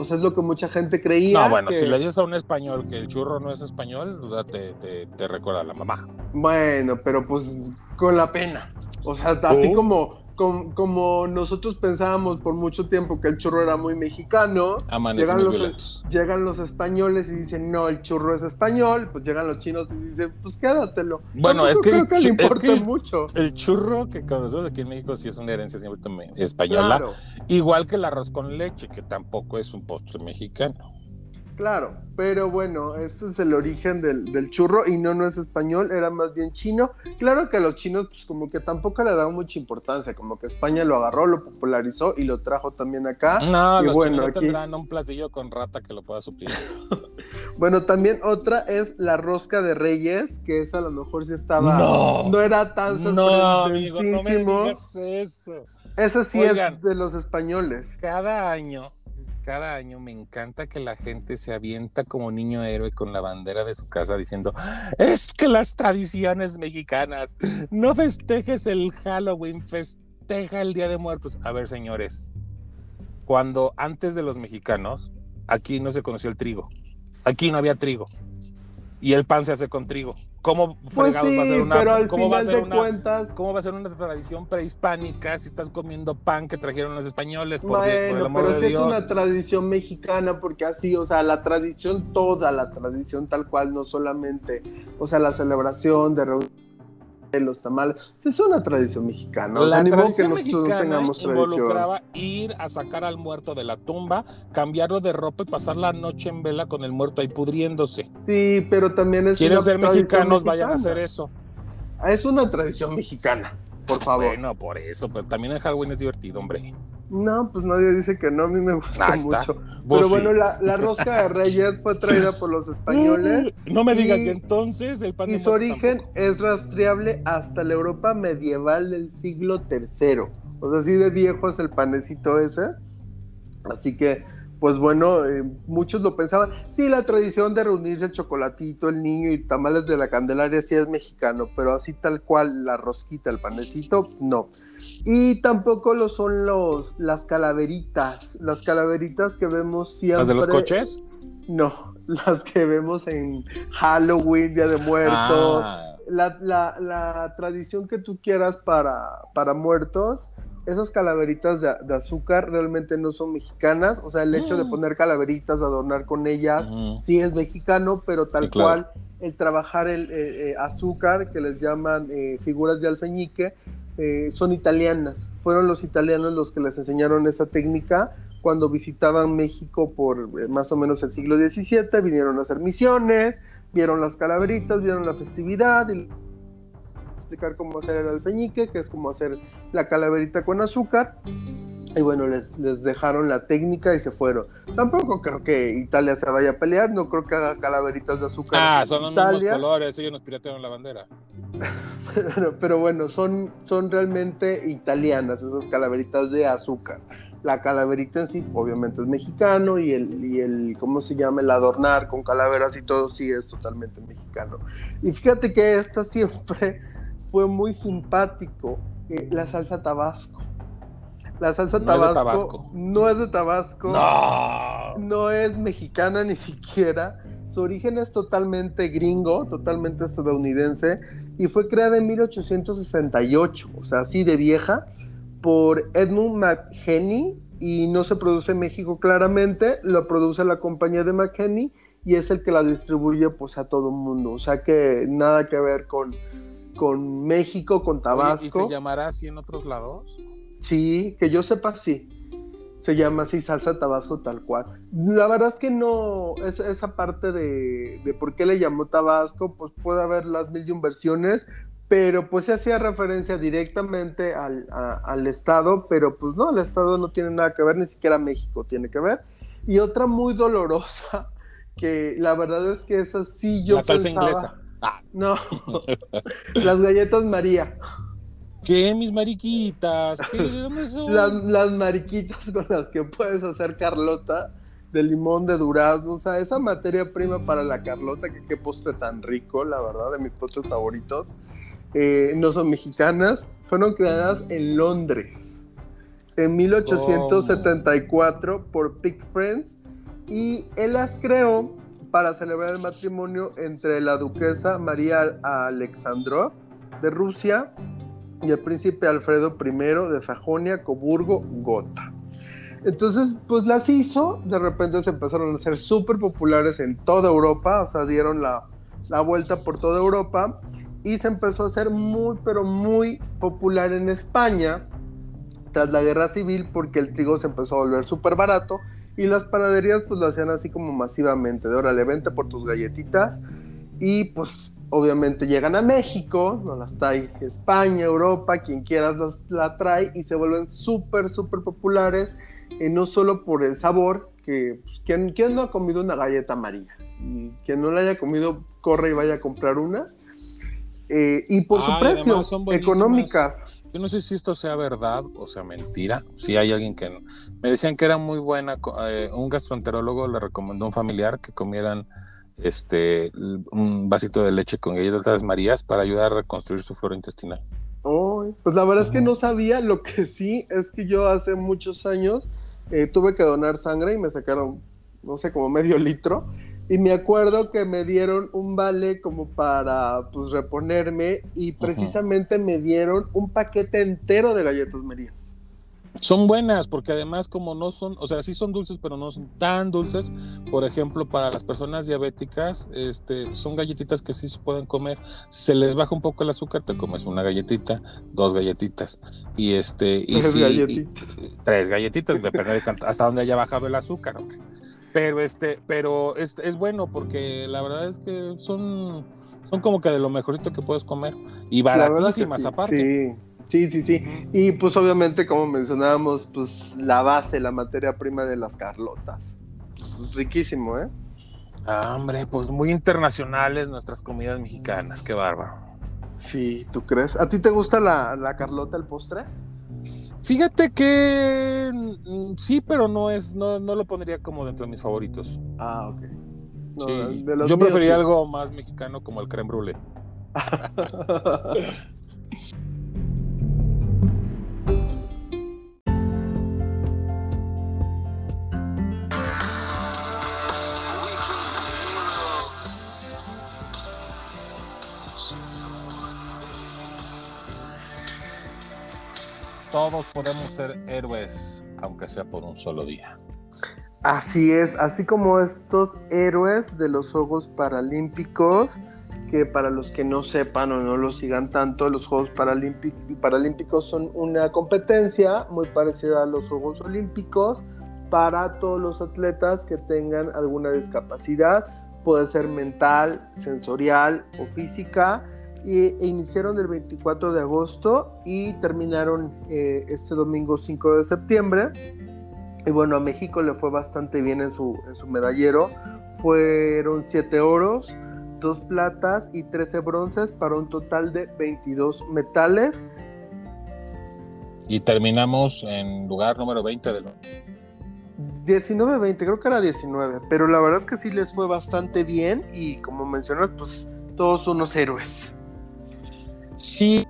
O sea, es lo que mucha gente creía. No, bueno, si le dices a un español que el churro no es español, o sea, te, te, recuerda a la mamá. Bueno, pero pues con la pena. O sea, así como como, nosotros pensábamos por mucho tiempo que el churro era muy mexicano, llegan los, llegan los, españoles y dicen, no, el churro es español, pues llegan los chinos y dicen, pues quédatelo. Bueno, es que, es que mucho. el churro que conocemos aquí en México sí es una herencia siempre española, igual que el arroz con leche, que tampoco es un postre mexicano. Claro, pero bueno, ese es el origen del, churro y no, no es español, era más bien chino. Claro que a los chinos, pues como que tampoco le daban mucha importancia, como que España lo agarró, lo popularizó y lo trajo también acá. No, los bueno, chinos tendrán un platillo con rata que lo pueda suplir. bueno, también otra es la rosca de reyes, que esa a lo mejor sí estaba, no, era tan No, amigo, no me digas eso. Esa sí es de los españoles. Cada año cada año me encanta que la gente se avienta como niño héroe con la bandera de su casa diciendo, es que las tradiciones mexicanas, no festejes el Halloween, festeja el Día de Muertos. A ver, señores, cuando antes de los mexicanos, aquí no se conoció el trigo, aquí no había trigo y el pan se hace con trigo. ¿Cómo pues va a ser una ¿cómo va a ser una, ¿Cómo va a ser una tradición prehispánica si estás comiendo pan que trajeron los españoles por, bueno, pero es una tradición mexicana porque así, o sea, la tradición toda, la tradición tal cual, no solamente, o sea, la celebración de los tamales. Es una tradición mexicana. La tradición mexicana involucraba ir a sacar al muerto de la tumba, cambiarlo de ropa y pasar la noche en vela con el muerto ahí pudriéndose. Sí, pero también es. Quieren ser mexicanos, vayan a hacer eso. Es una tradición mexicana, por favor. Bueno, por eso, pero también el Halloween es divertido, hombre. No, pues nadie dice que no, a mí me gusta mucho. Pero bueno, la, rosca de Reyes fue traída por los españoles. No me digas que entonces el pan Y su origen es rastreable hasta la Europa medieval del siglo III. O sea, así de viejo es el panecito ese. Así que pues bueno, eh, muchos lo pensaban. Sí, la tradición de reunirse el chocolatito, el niño y tamales de la Candelaria sí es mexicano, pero así tal cual la rosquita, el panecito, no. Y tampoco lo son los las calaveritas, las calaveritas que vemos siempre. ¿Las de los coches? No, las que vemos en Halloween, Día de Muertos. Ah. La, la, tradición que tú quieras para, para muertos esas calaveritas de, azúcar realmente no son mexicanas, o sea, el hecho de mm. poner calaveritas, de adornar con ellas, sí es mexicano, pero tal cual el trabajar el eh, eh, azúcar, que les llaman eh, figuras de alfeñique, son italianas. Fueron los italianos los que les enseñaron esa técnica cuando visitaban México por más o menos el siglo XVII, vinieron a hacer misiones, vieron las calaveritas, vieron la festividad y explicar cómo hacer el alfeñique, que es como hacer la calaverita con azúcar. Y bueno, les, les dejaron la técnica y se fueron. Tampoco creo que Italia se vaya a pelear, no creo que haga calaveritas de azúcar. Ah, son los mismos colores, ellos nos piratearon la bandera. pero, bueno, son, son realmente italianas esas calaveritas de azúcar. La calaverita en sí, obviamente es mexicano y el, y el, ¿cómo se llama? El adornar con calaveras y todo, sí es totalmente mexicano. Y fíjate que esta siempre fue muy simpático eh, la salsa tabasco. La salsa tabasco, no es de Tabasco. No. no es mexicana ni siquiera. Su origen es totalmente gringo, totalmente estadounidense, y fue creada en 1868, o sea, así de vieja, por Edmund McHenny, y no se produce en México claramente, lo produce la compañía de McHenny, y es el que la distribuye pues a todo el mundo, o sea que nada que ver con, con México, con Tabasco. ¿Y se llamará así en otros lados? Sí, que yo sepa, sí. Se llama así salsa Tabasco tal cual. La verdad es que no, esa parte de, de, por qué le llamó Tabasco, pues puede haber las mil y un versiones, pero pues se hacía referencia directamente al, al, Estado, pero pues no, el Estado no tiene nada que ver, ni siquiera México tiene que ver. Y otra muy dolorosa, que la verdad es que esa sí yo... La salsa inglesa. Ah. No, las galletas María. ¿Qué, mis mariquitas? ¿Qué, dónde son? Las, mariquitas con las que puedes hacer Carlota de limón, de durazno, o sea, esa materia prima para la Carlota, que qué postre tan rico, la verdad, de mis postres favoritos. Eh, no son mexicanas, fueron creadas en Londres en 1874 por Pig Friends y él las creó para celebrar el matrimonio entre la duquesa María Alexandrov de Rusia y el príncipe Alfredo I de Sajonia, Coburgo, Gotha. Entonces, pues las hizo, de repente se empezaron a hacer súper populares en toda Europa, o sea, dieron la, la vuelta por toda Europa y se empezó a hacer muy, pero muy popular en España tras la guerra civil porque el trigo se empezó a volver súper barato y las panaderías pues lo hacían así como masivamente, de órale, vente por tus galletitas. Y pues obviamente llegan a México, nos las trae España, Europa, quien quieras las, la trae y se vuelven súper, súper populares. Y no solo por el sabor, que pues, ¿quién, ¿quién, no ha comido una galleta María? Y quien no la haya comido, corre y vaya a comprar unas. Eh, y por su precio, económicas. Yo no sé si esto sea verdad o sea mentira. Si hay alguien que me decían que era muy buena, eh, un gastroenterólogo le recomendó a un familiar que comieran este un vasito de leche con galletas marías para ayudar a reconstruir su flora intestinal. pues la verdad es que no sabía. Lo que sí es que yo hace muchos años eh, tuve que donar sangre y me sacaron, no sé, como medio litro. Y me acuerdo que me dieron un vale como para pues reponerme y precisamente me dieron un paquete entero de galletas Marías. Son buenas porque además como no son, o sea, sí son dulces, pero no son tan dulces. Por ejemplo, para las personas diabéticas, este, son galletitas que sí se pueden comer. Si se les baja un poco el azúcar, te comes una galletita, dos galletitas y este y tres galletitas. tres galletitas, depende de hasta donde haya bajado el azúcar. Pero este, pero es, es, bueno porque la verdad es que son, son como que de lo mejorcito que puedes comer y baratísimas aparte. Sí. Sí, sí, sí. Y pues obviamente, como mencionábamos, pues la base, la materia prima de las Carlotas. Pues, riquísimo, ¿eh? Ah, hombre, pues muy internacionales nuestras comidas mexicanas, qué bárbaro. Sí, ¿tú crees? ¿A ti te gusta la, la Carlota, el postre? Fíjate que mm, sí, pero no es, no, no lo pondría como dentro de mis favoritos. Ah, ok. sí. Yo prefería algo más mexicano como el creme brulee. todos podemos ser héroes, aunque sea por un solo día. Así es, así como estos héroes de los Juegos Paralímpicos, que para los que no sepan o no lo sigan tanto, los Juegos Paralímpicos son una competencia muy parecida a los Juegos Olímpicos para todos los atletas que tengan alguna discapacidad, puede ser mental, sensorial o física e iniciaron el 24 de agosto y terminaron eh, este domingo 5 de septiembre. Y bueno, a México le fue bastante bien en su, en su medallero. Fueron 7 oros, 2 platas y 13 bronces para un total de 22 metales. Y terminamos en lugar número 20 del 19-20, creo que era 19, pero la verdad es que sí les fue bastante bien y como mencionas, pues todos unos héroes. Sí,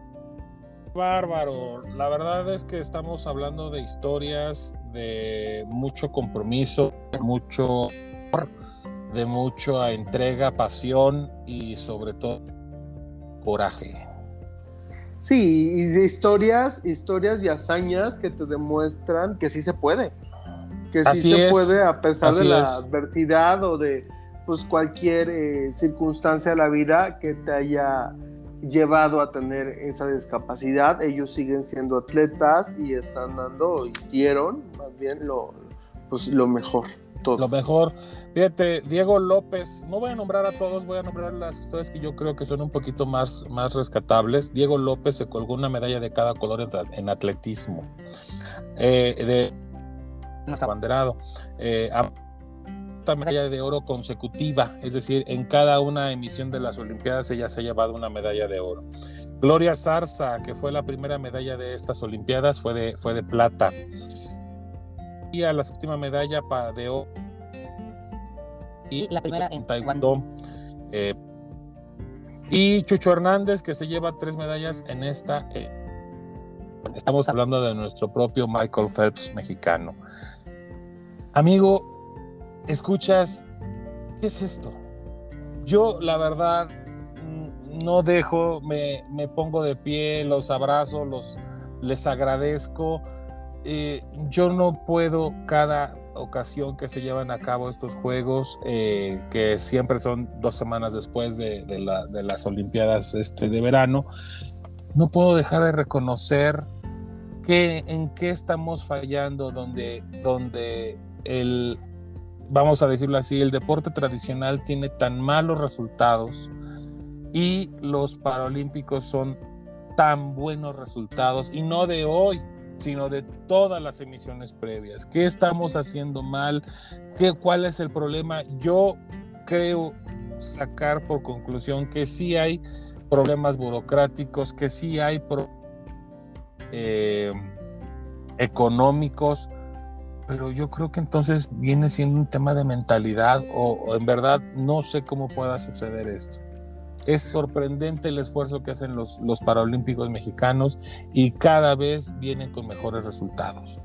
bárbaro. La verdad es que estamos hablando de historias de mucho compromiso, mucho de mucha entrega, pasión y sobre todo coraje. Sí, y de historias, historias y hazañas que te demuestran que sí se puede. Que sí se puede a pesar de la adversidad o de pues cualquier eh, circunstancia de la vida que te haya llevado a tener esa discapacidad. Ellos siguen siendo atletas y están dando, y dieron más bien lo, pues, lo mejor. Todo. Lo mejor. Fíjate, Diego López, no voy a nombrar a todos, voy a nombrar las historias que yo creo que son un poquito más, más rescatables. Diego López se colgó una medalla de cada color en, atletismo. Eh, de abanderado. Eh, medalla de oro consecutiva, es decir, en cada una emisión de las Olimpiadas ella se ha llevado una medalla de oro. Gloria Zarza, que fue la primera medalla de estas Olimpiadas, fue de, fue de plata. Y a la séptima medalla de oro. Y, la primera en Taekwondo. Eh, y Chucho Hernández, que se lleva tres medallas en esta. Eh, estamos hablando de nuestro propio Michael Phelps mexicano. Amigo, escuchas, ¿qué es esto? Yo, la verdad, mm, no dejo, me, pongo de pie, los abrazo, los, les agradezco. Eh, yo no puedo cada ocasión que se llevan a cabo estos juegos, eh, que siempre son dos semanas después de, las Olimpiadas este, de verano, no puedo dejar de reconocer que en qué estamos fallando, donde el vamos a decirlo así, el deporte tradicional tiene tan malos resultados y los paralímpicos son tan buenos resultados y no de hoy, sino de todas las emisiones previas. ¿Qué estamos haciendo mal? ¿Qué, ¿Cuál es el problema? Yo creo sacar por conclusión que sí hay problemas burocráticos, que sí hay eh, económicos, pero yo creo que entonces viene siendo un tema de mentalidad o, en verdad no sé cómo pueda suceder esto. Es sorprendente el esfuerzo que hacen los, los Paralímpicos mexicanos y cada vez vienen con mejores resultados.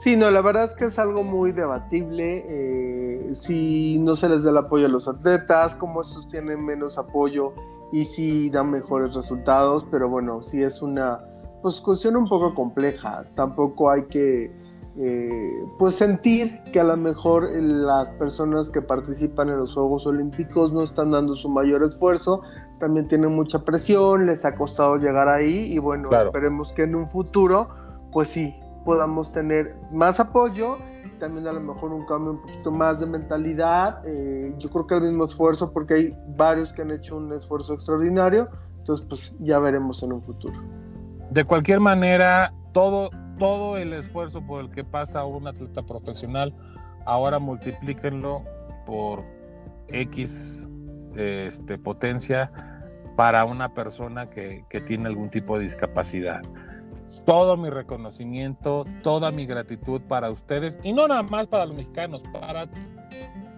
Sí, no, la verdad es que es algo muy debatible. Eh, si no se les da el apoyo a los atletas, como estos tienen menos apoyo y si dan mejores resultados, pero bueno, sí es una pues cuestión un poco compleja. Tampoco hay que eh, pues sentir que a lo mejor las personas que participan en los Juegos Olímpicos no están dando su mayor esfuerzo, también tienen mucha presión, les ha costado llegar ahí y bueno, esperemos que en un futuro pues sí podamos tener más apoyo, también a lo mejor un cambio un poquito más de mentalidad, eh, yo creo que el mismo esfuerzo porque hay varios que han hecho un esfuerzo extraordinario, entonces pues ya veremos en un futuro. De cualquier manera, todo todo el esfuerzo por el que pasa un atleta profesional, ahora multiplíquenlo por X este, potencia para una persona que, tiene algún tipo de discapacidad. Todo mi reconocimiento, toda mi gratitud para ustedes y no nada más para los mexicanos, para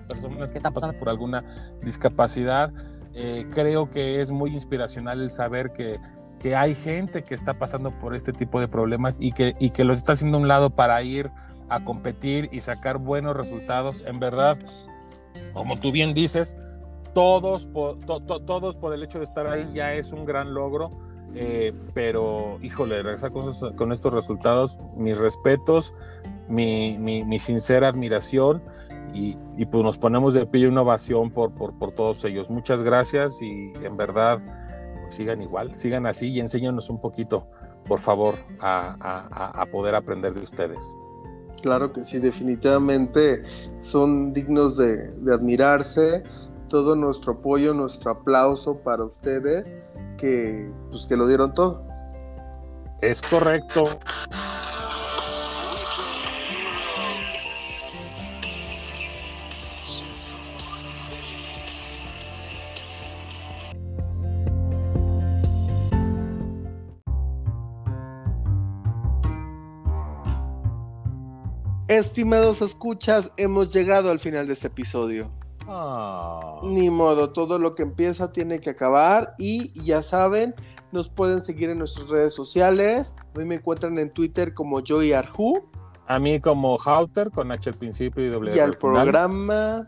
personas que están pasando por alguna discapacidad. Eh, creo que es muy inspiracional el saber que que hay gente que está pasando por este tipo de problemas y que, y que los está haciendo a un lado para ir a competir y sacar buenos resultados. En verdad, como tú bien dices, todos por, todos por el hecho de estar ahí ya es un gran logro. Eh, pero, híjole, regresar con, estos resultados, mis respetos, mi, mi, sincera admiración y, y, pues nos ponemos de pie una ovación por, por, por todos ellos. Muchas gracias y en verdad sigan igual, sigan así y enséñanos un poquito, por favor, a, poder aprender de ustedes. Claro que sí, definitivamente son dignos de, de admirarse. Todo nuestro apoyo, nuestro aplauso para ustedes, que, pues, que lo dieron todo. Es correcto. Estimados escuchas, hemos llegado al final de este episodio. Ah. Ni modo, todo lo que empieza tiene que acabar y ya saben, nos pueden seguir en nuestras redes sociales. A mí me encuentran en Twitter como Joy Arju. A mí como Hauter con H al principio y W. Y al programa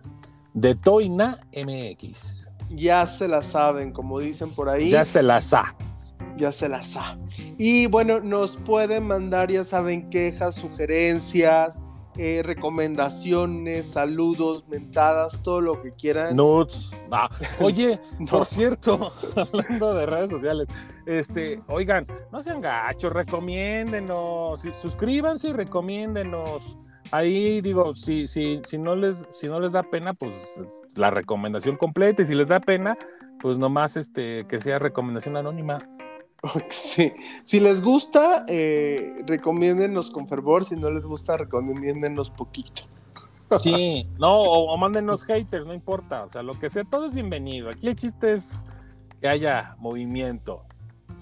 de Toina MX. Ya se la saben, como dicen por ahí. Ya se la sa. Ya se la sa. Y bueno, nos pueden mandar, ya saben, quejas, sugerencias, eh, recomendaciones, saludos, mentadas, todo lo que quieran. Nuts. Oye, por cierto, hablando de redes sociales, este, oigan, no sean gachos, recomiéndenos, suscríbanse y recomiéndenos. Ahí digo, si, si, si, no les, si no les da pena, pues la recomendación completa. Y si les da pena, pues nomás este, que sea recomendación anónima. Sí. Si les gusta, eh, recomiéndenos con fervor. Si no les gusta, recomiéndenos poquito. Sí, no, o, mándenos haters, no importa. O sea, lo que sea, todo es bienvenido. Aquí el chiste es que haya movimiento.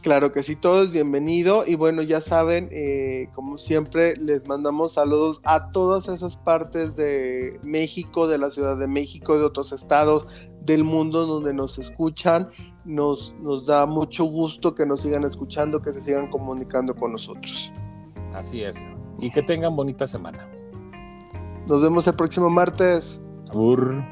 Claro que sí, todo es bienvenido. Y bueno, ya saben, eh, como siempre, les mandamos saludos a todas esas partes de México, de la Ciudad de México, de otros estados del mundo donde nos escuchan. Nos, nos da mucho gusto que nos sigan escuchando, que se sigan comunicando con nosotros. Así es. Y que tengan bonita semana. Nos vemos el próximo martes. Abur.